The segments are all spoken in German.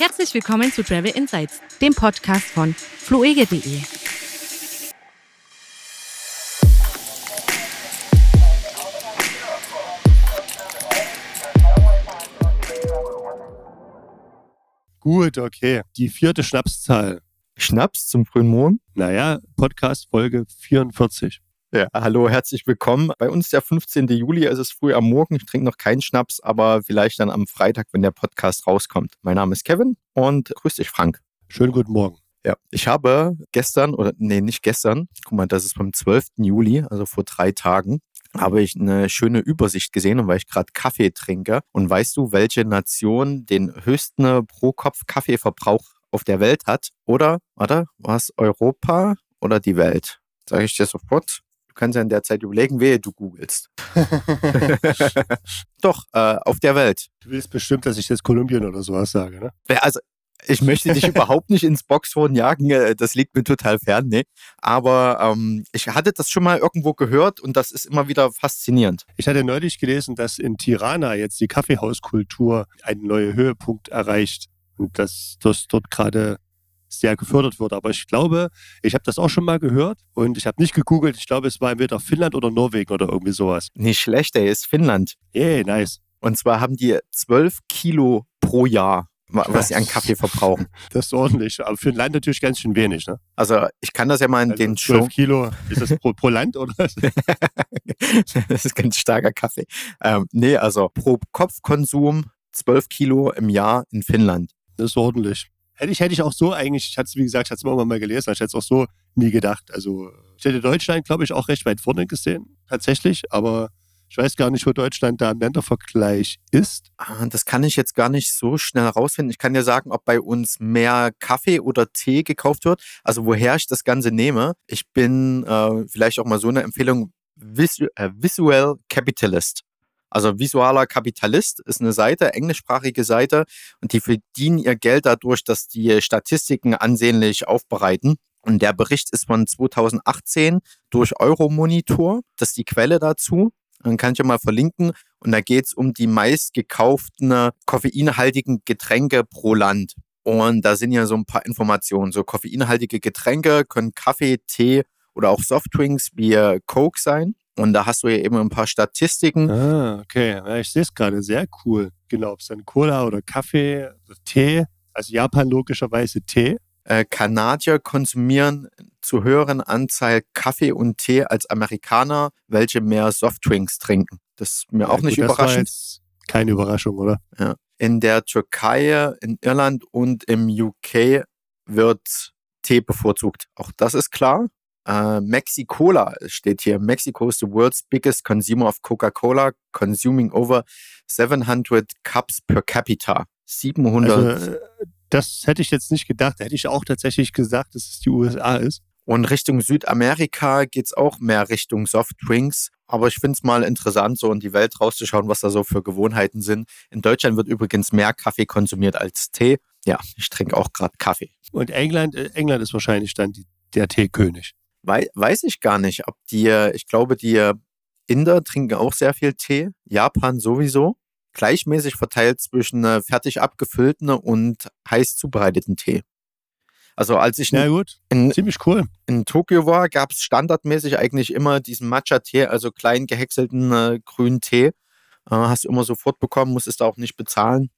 Herzlich willkommen zu Travel Insights, dem Podcast von fluege.de. Gut, okay. Die vierte Schnapszahl. Schnaps zum frühen Morgen? Naja, Podcast Folge 44. Ja, hallo, herzlich willkommen. Bei uns der 15. Juli, es ist früh am Morgen. Ich trinke noch keinen Schnaps, aber vielleicht dann am Freitag, wenn der Podcast rauskommt. Mein Name ist Kevin und grüß dich, Frank. Schönen guten Morgen. Ja, ich habe gestern, oder nee, nicht gestern, guck mal, das ist vom 12. Juli, also vor drei Tagen, habe ich eine schöne Übersicht gesehen und weil ich gerade Kaffee trinke. Und weißt du, welche Nation den höchsten Pro-Kopf-Kaffeeverbrauch auf der Welt hat? Oder, warte, was Europa oder die Welt? Sage ich dir sofort. Du kannst ja in der Zeit überlegen, wehe du googelst. Doch, äh, auf der Welt. Du willst bestimmt, dass ich jetzt Kolumbien oder sowas sage, ne? Also, ich möchte dich überhaupt nicht ins Boxhorn jagen, äh, das liegt mir total fern, ne? Aber ähm, ich hatte das schon mal irgendwo gehört und das ist immer wieder faszinierend. Ich hatte neulich gelesen, dass in Tirana jetzt die Kaffeehauskultur einen neuen Höhepunkt erreicht und dass das dort gerade sehr gefördert wird. Aber ich glaube, ich habe das auch schon mal gehört und ich habe nicht gegoogelt. Ich glaube, es war entweder Finnland oder Norwegen oder irgendwie sowas. Nicht schlecht, ey, ist Finnland. Ey, nice. Und zwar haben die 12 Kilo pro Jahr, wa- was sie an Kaffee verbrauchen. Das ist ordentlich. Aber für ein Land natürlich ganz schön wenig, ne? Also ich kann das ja mal in Also den 12 Show. Kilo, ist das pro, pro Land oder? das ist ganz starker Kaffee. Ähm, nee, also pro Kopfkonsum 12 Kilo im Jahr in Finnland. Das ist ordentlich. Hätte ich, hätte ich auch so eigentlich, ich hatte es wie gesagt, ich hatte es irgendwann mal gelesen, aber ich hätte es auch so nie gedacht. Also ich hätte Deutschland, glaube ich, auch recht weit vorne gesehen, tatsächlich, aber ich weiß gar nicht, wo Deutschland da im Ländervergleich ist. Ah, Das kann ich jetzt gar nicht so schnell herausfinden. Ich kann dir sagen, ob bei uns mehr Kaffee oder Tee gekauft wird. Also woher ich das Ganze nehme. Ich bin äh, vielleicht auch mal so eine Empfehlung, äh, Visual Capitalist. Also visualer Kapitalist ist eine Seite, englischsprachige Seite, und die verdienen ihr Geld dadurch, dass die Statistiken ansehnlich aufbereiten. Und der Bericht ist von 2018 durch Euromonitor. Das ist die Quelle dazu. Dann kann ich ja mal verlinken. Und da geht es um die meistgekauften koffeinhaltigen Getränke pro Land. Und da sind ja so ein paar Informationen. So koffeinhaltige Getränke können Kaffee, Tee oder auch Softdrinks wie Coke sein. Und da hast du ja eben ein paar Statistiken. Ah, okay. Ja, ich sehe es gerade. Sehr cool. Genau, ob es dann Cola oder Kaffee oder Tee. Also Japan logischerweise Tee. Äh, Kanadier konsumieren zu höheren Anzahl Kaffee und Tee als Amerikaner, welche mehr Softdrinks trinken. Das ist mir auch Ja, nicht gut, das war überraschend. keine Überraschung, oder? In der Türkei, in Irland und im UK wird Tee bevorzugt. Auch das ist klar. Äh, Mexicola steht hier. Mexico is the world's biggest consumer of Coca-Cola, consuming over 700 cups per capita. 700. Also, äh, das hätte ich jetzt nicht gedacht. Da hätte ich auch tatsächlich gesagt, dass es die USA ist. Und Richtung Südamerika geht's auch mehr Richtung Softdrinks. Aber ich find's mal interessant, so in die Welt rauszuschauen, was da so für Gewohnheiten sind. In Deutschland wird übrigens mehr Kaffee konsumiert als Tee. Ja, ich trinke auch gerade Kaffee. Und England, äh, England ist wahrscheinlich dann die, der Teekönig. Wei weiß ich gar nicht, ob die, ich glaube, die Inder trinken auch sehr viel Tee. Japan sowieso. Gleichmäßig verteilt zwischen äh, fertig abgefüllten und heiß zubereiteten Tee. Also als ich gut, in, ziemlich cool. in Tokio war, gab es standardmäßig eigentlich immer diesen Matcha-Tee, also klein gehäckselten äh, grünen Tee. Äh, hast du immer sofort bekommen, musstest auch nicht bezahlen.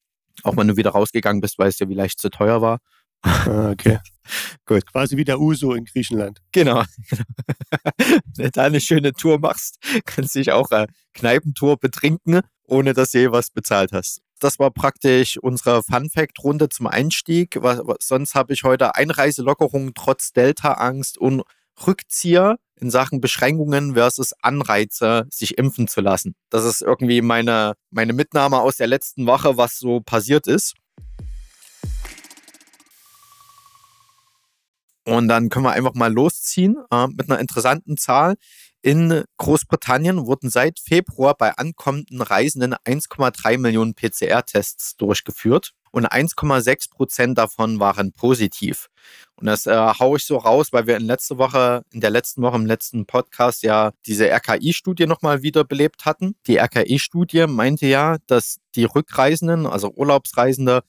Auch wenn du wieder rausgegangen bist, weil es dir vielleicht zu teuer war. Ah, okay. Gut. Quasi wie der Uso in Griechenland. Genau. Wenn du da eine schöne Tour machst, kannst du dich auch äh, Kneipentour betrinken, ohne dass du je was bezahlt hast. Das war praktisch unsere Fun-Fact-Runde zum Einstieg. Was, was, sonst habe ich heute Einreiselockerungen trotz Delta-Angst und Rückzieher in Sachen Beschränkungen versus Anreize, sich impfen zu lassen. Das ist irgendwie meine, meine Mitnahme aus der letzten Woche, was so passiert ist. Und dann können wir einfach mal losziehen äh, mit einer interessanten Zahl. In Großbritannien wurden seit Februar bei ankommenden Reisenden 1,3 Millionen PCR-Tests durchgeführt und 1,6 Prozent davon waren positiv. Und das äh, haue ich so raus, weil wir in letzter Woche, in der letzten Woche im letzten Podcast ja diese RKI-Studie nochmal wiederbelebt hatten. Die RKI-Studie meinte ja, dass die Rückreisenden, also Urlaubsreisende,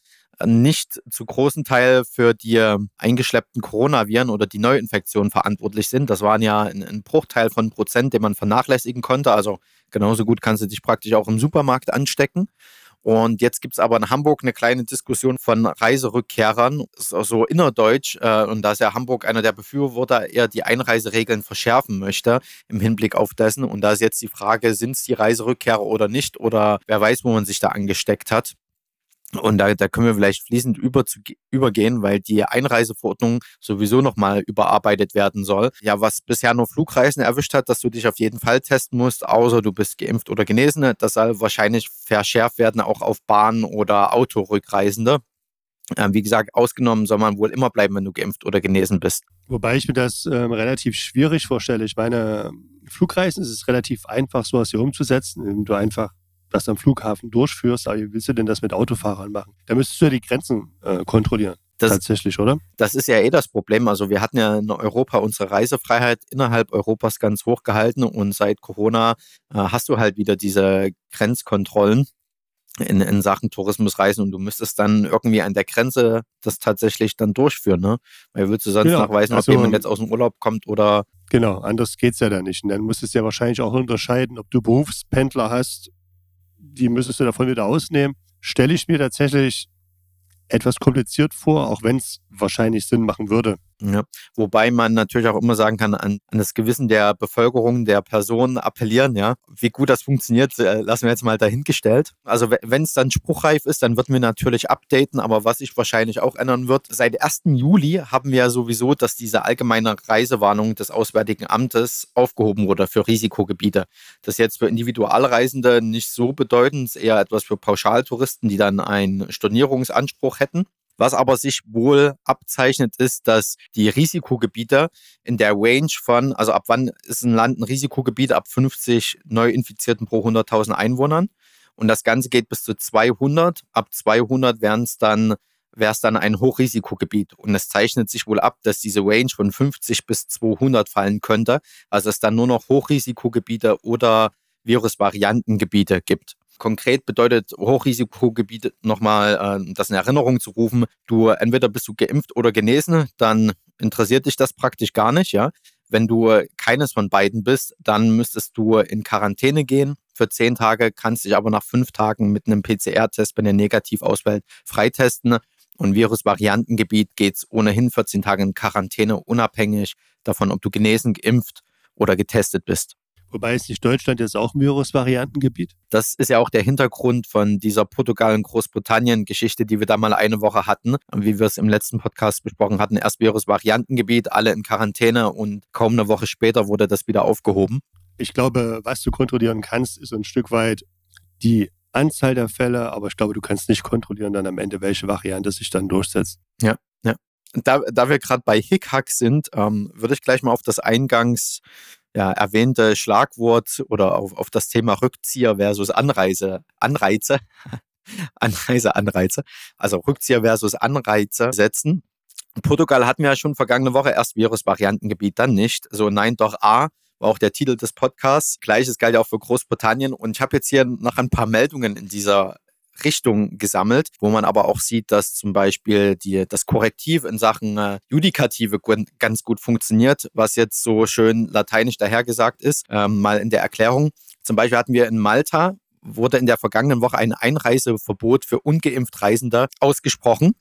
nicht zu großen Teil für die eingeschleppten Coronaviren oder die Neuinfektionen verantwortlich sind. Das waren ja ein, ein Bruchteil von Prozent, den man vernachlässigen konnte. Also genauso gut kannst du dich praktisch auch im Supermarkt anstecken. Und jetzt gibt es aber in Hamburg eine kleine Diskussion von Reiserückkehrern, so innerdeutsch. Äh, und da ist ja Hamburg einer der Befürworter, eher die Einreiseregeln verschärfen möchte im Hinblick auf dessen. Und da ist jetzt die Frage, sind es die Reiserückkehrer oder nicht? Oder wer weiß, wo man sich da angesteckt hat. Und da, da können wir vielleicht fließend über zu, übergehen, weil die Einreiseverordnung sowieso nochmal überarbeitet werden soll. Ja, was bisher nur Flugreisen erwischt hat, dass du dich auf jeden Fall testen musst, außer du bist geimpft oder genesen. Das soll wahrscheinlich verschärft werden, auch auf Bahn- oder Autorückreisende. Ähm, wie gesagt, ausgenommen soll man wohl immer bleiben, wenn du geimpft oder genesen bist. Wobei ich mir das ähm, relativ schwierig vorstelle. Ich meine, Flugreisen ist es relativ einfach, sowas hier umzusetzen, indem du einfach das am Flughafen durchführst, aber wie willst du denn das mit Autofahrern machen? Da müsstest du ja die Grenzen äh, kontrollieren. Das, Tatsächlich, oder? Das ist ja eh das Problem. Also wir hatten ja in Europa unsere Reisefreiheit innerhalb Europas ganz hoch gehalten und seit Corona äh, hast du halt wieder diese Grenzkontrollen in, in Sachen Tourismusreisen und du müsstest dann irgendwie an der Grenze das tatsächlich dann durchführen, ne? Weil würdest du sonst genau. nachweisen, ob also, jemand jetzt aus dem Urlaub kommt oder. Genau, anders geht es ja dann nicht. Und dann müsstest du ja wahrscheinlich auch unterscheiden, ob du Berufspendler hast die müsstest du davon wieder ausnehmen, stelle ich mir tatsächlich etwas kompliziert vor, auch wenn es wahrscheinlich Sinn machen würde. Ja. Wobei man natürlich auch immer sagen kann, an, an, das Gewissen der Bevölkerung, der Personen appellieren, ja. Wie gut das funktioniert, äh, lassen wir jetzt mal dahingestellt. Also wenn es dann spruchreif ist, dann würden wir natürlich updaten, aber was sich wahrscheinlich auch ändern wird, seit 1. Juli haben wir ja sowieso, dass diese allgemeine Reisewarnung des Auswärtigen Amtes aufgehoben wurde für Risikogebiete. Das ist jetzt für Individualreisende nicht so bedeutend, ist eher etwas für Pauschaltouristen, die dann einen Stornierungsanspruch hätten. Was aber sich wohl abzeichnet, ist, dass die Risikogebiete in der Range von, also ab wann ist ein Land ein Risikogebiet? Ab 50 Neuinfizierten pro 100.000 Einwohnern. Und das Ganze geht bis zu 200. Ab 200 wären es dann wäre es dann ein Hochrisikogebiet. Und es zeichnet sich wohl ab, dass diese Range von 50 bis 200 fallen könnte. Also es dann nur noch Hochrisikogebiete oder Virusvariantengebiete gibt. Konkret bedeutet Hochrisikogebiet nochmal, äh, das in Erinnerung zu rufen. Du entweder bist du geimpft oder genesen, dann interessiert dich das praktisch gar nicht, ja. Wenn du keines von beiden bist, dann müsstest du in Quarantäne gehen für zehn Tage, kannst dich aber nach fünf Tagen mit einem PCR-Test, wenn er negativ ausfällt, freitesten. Und Virusvariantengebiet geht es ohnehin 14 Tage in Quarantäne, unabhängig davon, ob du genesen, geimpft oder getestet bist. Wobei ist nicht Deutschland jetzt auch ein Virusvariantengebiet? Das ist ja auch der Hintergrund von dieser Portugal- und Großbritannien-Geschichte, die wir da mal eine Woche hatten. Wie wir es im letzten Podcast besprochen hatten, erst Virusvariantengebiet, alle in Quarantäne und kaum eine Woche später wurde das wieder aufgehoben. Ich glaube, was du kontrollieren kannst, ist ein Stück weit die Anzahl der Fälle, aber ich glaube, du kannst nicht kontrollieren dann am Ende, welche Variante sich dann durchsetzt. Ja, ja. Da, da wir gerade bei Hickhack sind, ähm, würde ich gleich mal auf das Eingangs ja, erwähnte Schlagwort oder auf, auf das Thema Rückzieher versus Anreise, Anreize, Anreise, Anreize, also Rückzieher versus Anreize setzen. Portugal hatten wir ja schon vergangene Woche erst Virusvariantengebiet, dann nicht. So, nein, doch A, war auch der Titel des Podcasts. Gleiches galt ja auch für Großbritannien. Und ich habe jetzt hier noch ein paar Meldungen in dieser Richtung gesammelt, wo man aber auch sieht, dass zum Beispiel die, das Korrektiv in Sachen äh, Judikative ganz gut funktioniert, was jetzt so schön lateinisch dahergesagt ist, ähm, mal in der Erklärung. Zum Beispiel hatten wir in Malta, wurde in der vergangenen Woche ein Einreiseverbot für ungeimpft Reisende ausgesprochen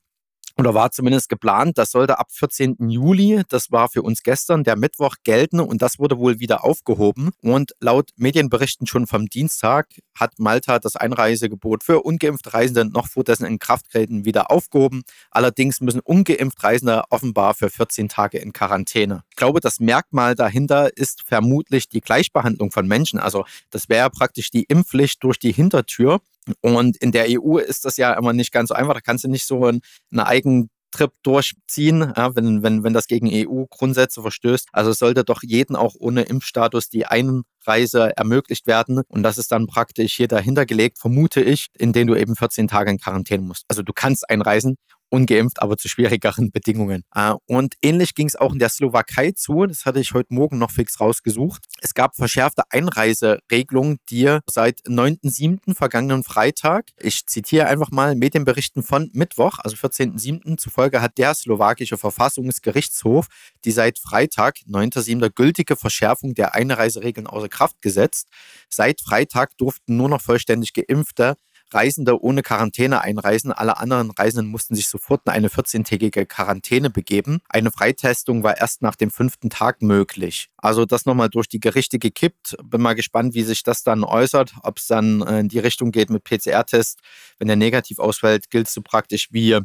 oder war zumindest geplant, das sollte ab 14. Juli, das war für uns gestern, der Mittwoch gelten und das wurde wohl wieder aufgehoben. Und laut Medienberichten schon vom Dienstag hat Malta das Einreisegebot für ungeimpft Reisende noch vor dessen Inkrafttreten wieder aufgehoben. Allerdings müssen ungeimpft Reisende offenbar für 14 Tage in Quarantäne. Ich glaube, das Merkmal dahinter ist vermutlich die Gleichbehandlung von Menschen. Also das wäre praktisch die Impfpflicht durch die Hintertür. Und in der EU ist das ja immer nicht ganz so einfach. Da kannst du nicht so einen, einen eigenen Trip durchziehen, ja, wenn, wenn, wenn das gegen EU-Grundsätze verstößt. Also sollte doch jeden auch ohne Impfstatus die Einreise ermöglicht werden. Und das ist dann praktisch hier dahinter gelegt, vermute ich, indem du eben 14 Tage in Quarantäne musst. Also du kannst einreisen ungeimpft, aber zu schwierigeren Bedingungen. Äh, und ähnlich ging es auch in der Slowakei zu. Das hatte ich heute Morgen noch fix rausgesucht. Es gab verschärfte Einreiseregelungen, die seit 9.7. vergangenen Freitag, ich zitiere einfach mal Medienberichten von Mittwoch, also 14.7. zufolge hat der slowakische Verfassungsgerichtshof die seit Freitag, 9.7. gültige Verschärfung der Einreiseregeln außer Kraft gesetzt. Seit Freitag durften nur noch vollständig Geimpfte Reisende ohne Quarantäne einreisen. Alle anderen Reisenden mussten sich sofort in eine 14-tägige Quarantäne begeben. Eine Freitestung war erst nach dem fünften Tag möglich. Also das nochmal durch die Gerichte gekippt. Bin mal gespannt, wie sich das dann äußert, ob es dann in die Richtung geht mit PCR-Test. Wenn der negativ ausfällt, gilt es so praktisch wie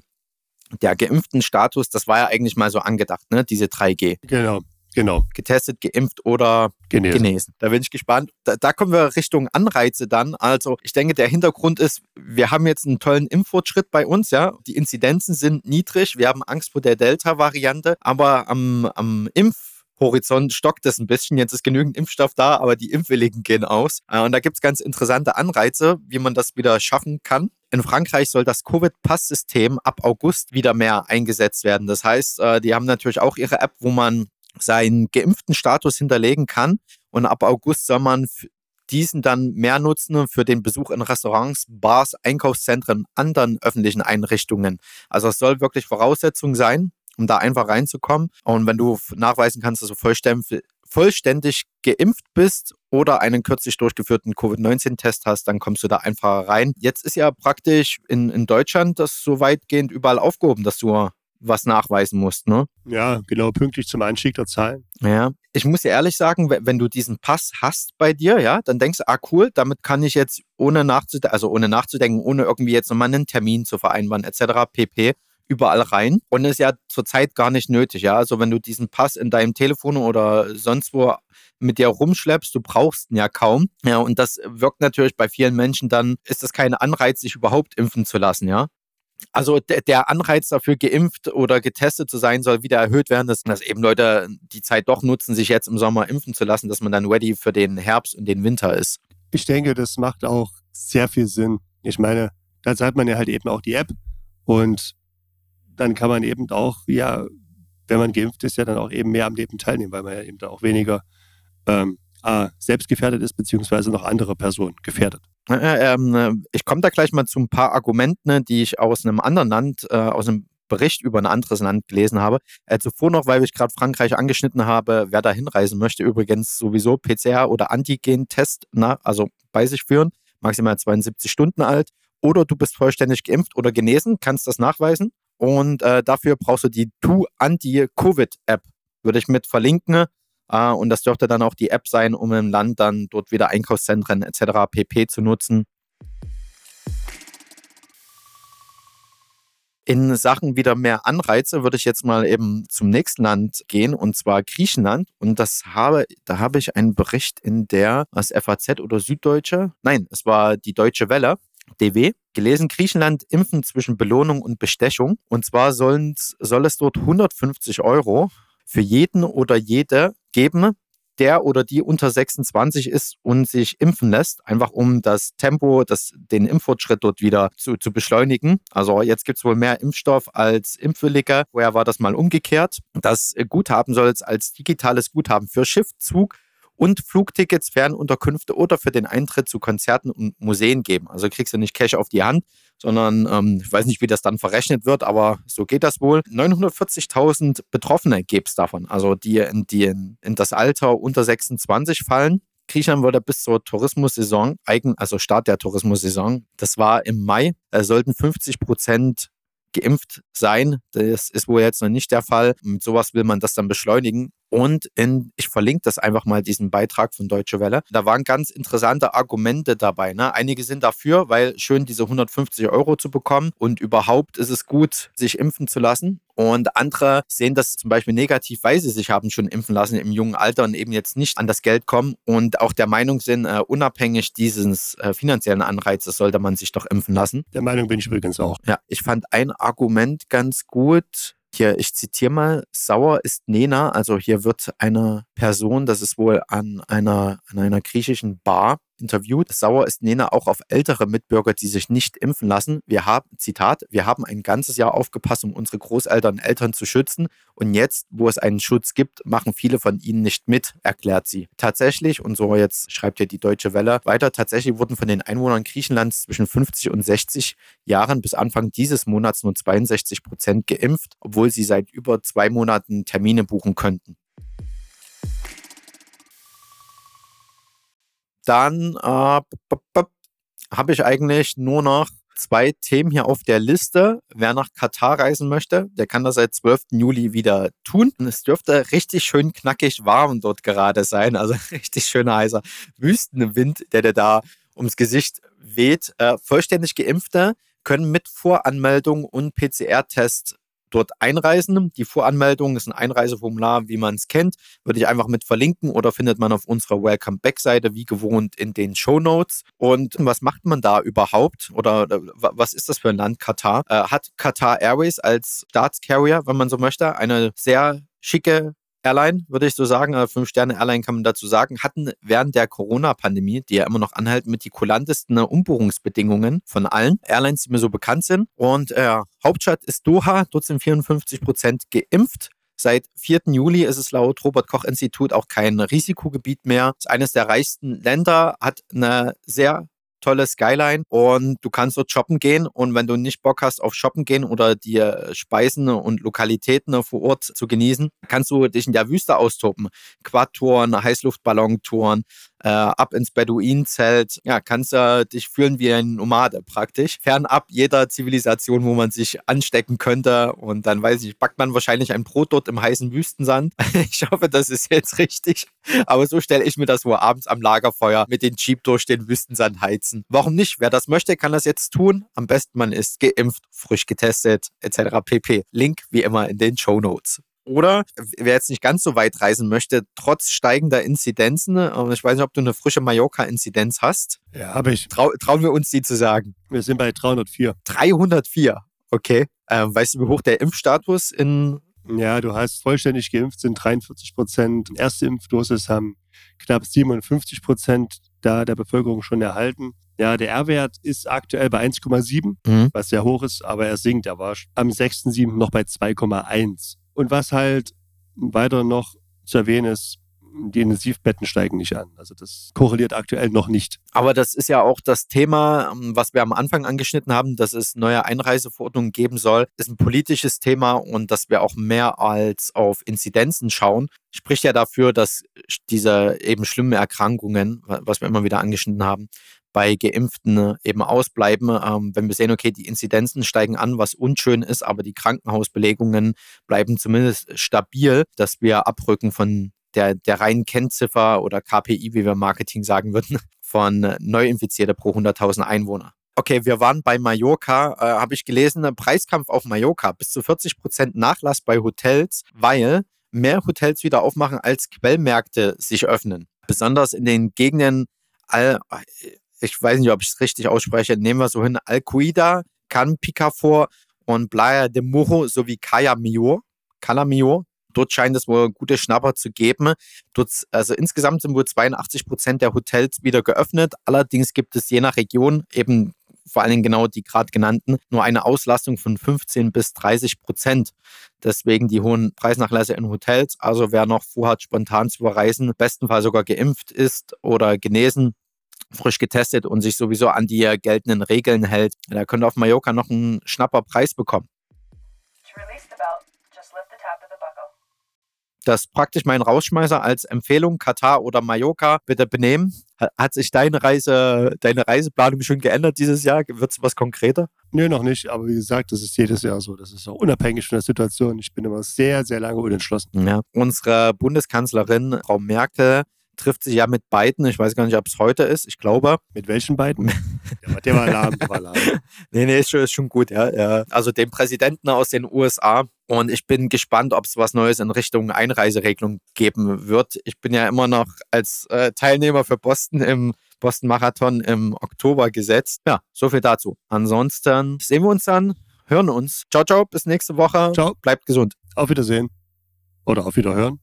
der geimpften Status. Das war ja eigentlich mal so angedacht, ne? diese 3G. Genau. Genau. Getestet, geimpft oder genesen. genesen. Da bin ich gespannt. Da, da, kommen wir Richtung Anreize dann. Also ich denke, der Hintergrund ist, wir haben jetzt einen tollen Impffortschritt bei uns, ja. Die Inzidenzen sind niedrig. Wir haben Angst vor der Delta-Variante, aber am, am Impf Horizont stockt es ein bisschen. Jetzt ist genügend Impfstoff da, aber die Impfwilligen gehen aus. Äh, und da gibt es ganz interessante Anreize, wie man das wieder schaffen kann. In Frankreich soll das Covid-Pass-System ab August wieder mehr eingesetzt werden. Das heißt, äh, die haben natürlich auch ihre App, wo man seinen geimpften Status hinterlegen kann. Und ab August soll man diesen dann mehr nutzen für den Besuch in Restaurants, Bars, Einkaufszentren, anderen öffentlichen Einrichtungen. Also es soll wirklich Voraussetzung sein, um da einfach reinzukommen. Und wenn du nachweisen kannst, dass du vollständig, vollständig geimpft bist oder einen kürzlich durchgeführten Covid-19-Test hast, dann kommst du da einfach rein. Jetzt ist ja praktisch in, in Deutschland das so weitgehend überall aufgehoben, dass du was nachweisen musst, ne? Ja, genau, pünktlich zum Anstieg der Zahlen. Ja, ich muss dir ehrlich sagen, wenn du diesen Pass hast bei dir, ja, dann denkst du, ah cool, damit kann ich jetzt ohne nachzudenken, also ohne nachzudenken, ohne irgendwie jetzt nochmal einen Termin zu vereinbaren, etc. pp überall rein und ist ja zurzeit gar nicht nötig. Ja, also wenn du diesen Pass in deinem Telefon oder sonst wo mit dir rumschleppst, du brauchst ihn ja kaum. Ja, und das wirkt natürlich bei vielen Menschen dann, ist das kein Anreiz, sich überhaupt impfen zu lassen. Ja, also der Anreiz dafür, geimpft oder getestet zu sein, soll wieder erhöht werden, dass, dass eben Leute die Zeit doch nutzen, sich jetzt im Sommer impfen zu lassen, dass man dann ready für den Herbst und den Winter ist. Ich denke, das macht auch sehr viel Sinn. Ich meine, da hat man ja halt eben auch die App und dann kann man eben auch, ja, wenn man geimpft ist, ja dann auch eben mehr am Leben teilnehmen, weil man ja eben da auch weniger ähm, A, selbst gefährdet ist, beziehungsweise noch andere Personen gefährdet. Äh, ähm, ich komme da gleich mal zu ein paar Argumenten, die ich aus einem anderen Land, äh, aus einem Bericht über ein anderes Land gelesen habe. Äh, zuvor noch, weil ich gerade Frankreich angeschnitten habe, wer da hinreisen möchte, übrigens sowieso PCR- oder Antigen-Test, also bei sich führen, maximal 72 Stunden alt. Oder du bist vollständig geimpft oder genesen, kannst das nachweisen. Und äh, dafür brauchst du die Tu-Anti-Covid-App. Würde ich mit verlinken. Uh, und das dürfte dann auch die App sein, um im Land dann dort wieder Einkaufszentren etc. pp. zu nutzen. In Sachen wieder mehr Anreize würde ich jetzt mal eben zum nächsten Land gehen und zwar Griechenland. Und das habe, da habe ich einen Bericht in der als FAZ oder Süddeutsche, nein, es war die Deutsche Welle, DW, gelesen. Griechenland impfen zwischen Belohnung und Bestechung. Und zwar soll es dort 150 Euro für jeden oder jede geben, der oder die unter 26 ist und sich impfen lässt, einfach um das Tempo, das, den Impffortschritt dort wieder zu, zu beschleunigen. Also jetzt gibt es wohl mehr Impfstoff als Impfwillige. Vorher war das mal umgekehrt. Das Guthaben soll es als digitales Guthaben für Schiff, Zug, und Flugtickets, Fernunterkünfte oder für den Eintritt zu Konzerten und Museen geben. Also kriegst du nicht Cash auf die Hand, sondern ähm, ich weiß nicht, wie das dann verrechnet wird, aber so geht das wohl. 940.000 Betroffene gibt es davon, also die, in, die in, in das Alter unter 26 fallen. Griechenland wurde bis zur Tourismussaison, also Start der Tourismussaison, das war im Mai, äh, sollten 50 Prozent geimpft sein. Das ist wohl jetzt noch nicht der Fall. Mit sowas will man das dann beschleunigen. Und in, ich verlinke das einfach mal, diesen Beitrag von Deutsche Welle. Da waren ganz interessante Argumente dabei. Ne? Einige sind dafür, weil schön diese 150 Euro zu bekommen und überhaupt ist es gut, sich impfen zu lassen. Und andere sehen das zum Beispiel negativ, weil sie sich haben schon impfen lassen im jungen Alter und eben jetzt nicht an das Geld kommen und auch der Meinung sind, uh, unabhängig dieses uh, finanziellen Anreizes sollte man sich doch impfen lassen. Der Meinung bin ich übrigens auch. Ja, ich fand ein Argument ganz gut hier, ich zitiere mal, sauer ist Nena, also hier wird eine Person, das ist wohl an einer, an einer griechischen Bar, interviewt. Sauer ist Nena auch auf ältere Mitbürger, die sich nicht impfen lassen. Wir haben, Zitat, wir haben ein ganzes Jahr aufgepasst, um unsere Großeltern und Eltern zu schützen. Und jetzt, wo es einen Schutz gibt, machen viele von ihnen nicht mit, erklärt sie. Tatsächlich, und so jetzt schreibt ja die Deutsche Welle weiter, tatsächlich wurden von den Einwohnern Griechenlands zwischen 50 und 60 Jahren bis Anfang dieses Monats nur 62 Prozent geimpft, obwohl sie seit über zwei Monaten Termine buchen könnten. Dann äh, habe ich eigentlich nur noch zwei Themen hier auf der Liste. Wer nach Katar reisen möchte, der kann das seit 12. Juli wieder tun. Es dürfte richtig schön knackig warm dort gerade sein. Also richtig schöner heißer Wüstenwind, der dir da ums Gesicht weht. Äh, vollständig Geimpfte können mit Voranmeldung und PCR-Test dort einreisen. Die Voranmeldung ist ein Einreiseformular, wie man es kennt. Würde ich einfach mit verlinken oder findet man auf unserer Welcome Back-Seite wie gewohnt in den Show Notes. Und was macht man da überhaupt? Oder was ist das für ein Land Katar? Äh, hat Qatar Airways als Staatscarrier, wenn man so möchte, eine sehr schicke Airline, würde ich so sagen, äh, Fünf-Sterne-Airline kann man dazu sagen, hatten während der Corona-Pandemie, die ja immer noch anhalten, mit die kulantesten Umbuchungsbedingungen von allen Airlines, die mir so bekannt sind. Und äh, Hauptstadt ist Doha, dort sind 54 Prozent geimpft. Seit 4. Juli ist es laut Robert Koch Institut auch kein Risikogebiet mehr. Es ist eines der reichsten Länder, hat eine sehr tolle Skyline und du kannst dort shoppen gehen und wenn du nicht Bock hast auf shoppen gehen oder dir Speisen und Lokalitäten vor Ort zu genießen, kannst du dich in der Wüste austoben. Quad-Touren, Heißluftballontouren, äh, ab ins Beduinenzelt. Ja, kannst du dich fühlen wie ein Nomade praktisch. Fernab jeder Zivilisation, wo man sich anstecken könnte. Und dann weiß ich, backt man wahrscheinlich ein Brot dort im heißen Wüstensand. Ich hoffe, das ist jetzt richtig. Aber so stelle ich mir das vor, abends am Lagerfeuer mit dem Jeep durch den Wüstensand heizen. Warum nicht? Wer das möchte, kann das jetzt tun. Am besten man ist geimpft, frisch getestet, etc. pp. Link wie immer in den Show Notes. Oder wer jetzt nicht ganz so weit reisen möchte, trotz steigender Inzidenzen, ich weiß nicht, ob du eine frische Mallorca-Inzidenz hast. Ja, habe ich. Trau trauen wir uns die zu sagen? Wir sind bei 304. 304, okay. Ähm, weißt du, wie hoch der Impfstatus in. Ja, du hast vollständig geimpft, sind 43 Prozent. Erste Impfdosis haben knapp 57 Prozent da der Bevölkerung schon erhalten. Ja, der R-Wert ist aktuell bei 1,7, mhm. was sehr hoch ist, aber er sinkt. Er war am 6.7. noch bei 2,1. Und was halt weiter noch zu erwähnen ist, die Intensivbetten steigen nicht an. Also das korreliert aktuell noch nicht. Aber das ist ja auch das Thema, ähm, was wir am Anfang angeschnitten haben, dass es neue Einreiseverordnungen geben soll, ist ein politisches Thema und dass wir auch mehr als auf Inzidenzen schauen, spricht ja dafür, dass diese eben schlimmen Erkrankungen, was wir immer wieder angeschnitten haben, bei Geimpften äh, eben ausbleiben. Ähm, wenn wir sehen, okay, die Inzidenzen steigen an, was unschön ist, aber die Krankenhausbelegungen bleiben zumindest stabil, dass wir abrücken von der, der reinen Kennziffer oder KPI, wie wir im Marketing sagen würden, von Neuinfizierte pro 100.000 Einwohner. Okay, wir waren bei Mallorca, äh, habe ich gelesen, Preiskampf auf Mallorca, bis zu 40 Prozent Nachlass bei Hotels, weil mehr Hotels wieder aufmachen, als Quellmärkte sich öffnen. Besonders in den Gegenden, all, ich weiß nicht, ob ich es richtig ausspreche, nehmen wir so hin, Al-Qaida, Can Picafort und Playa de Muro sowie Cala Mio. Cala Mio. Dort scheint es wohl gute Schnapper zu geben. Dort, also insgesamt sind wohl 82 Prozent der Hotels wieder geöffnet. Allerdings gibt es je nach Region eben vor allen Dingen genau die gerade genannten, nur eine Auslastung von 15 bis 30 Prozent. Deswegen die hohen Preisnachlässe in Hotels. Also wer noch vorhat, spontan zu verreisen, bestenfalls sogar geimpft ist oder genesen, frisch getestet und sich sowieso an die geltenden Regeln hält, der könnte auf Mallorca noch einen schnapper Preis bekommen. Das ist praktisch mein Rausschmeißer als Empfehlung, Katar oder Mallorca, bitte benehmen. Hat sich deine Reise, deine Reiseplanung schon geändert dieses Jahr? Wird es was konkreter? Nö, noch nicht. Aber wie gesagt, das ist jedes Jahr so. Das ist auch unabhängig von der Situation. Ich bin immer sehr, sehr lange unentschlossen. Ja. Unsere Bundeskanzlerin, Frau Merkel, trifft sich ja mit beiden. Ich weiß gar nicht, ob es heute ist. Ich glaube. Mit welchen beiden? der war lahm, der war lahm. nee, nee, ist schon, ist schon gut, ja, ja. Also dem Präsidenten aus den USA. Und ich bin gespannt, ob es was Neues in Richtung Einreiseregelung geben wird. Ich bin ja immer noch als äh, Teilnehmer für Boston im Boston Marathon im Oktober gesetzt. Ja, so viel dazu. Ansonsten sehen wir uns dann, hören uns. Ciao, ciao, bis nächste Woche. Ciao. Bleibt gesund. Auf Wiedersehen. Oder auf Wiederhören.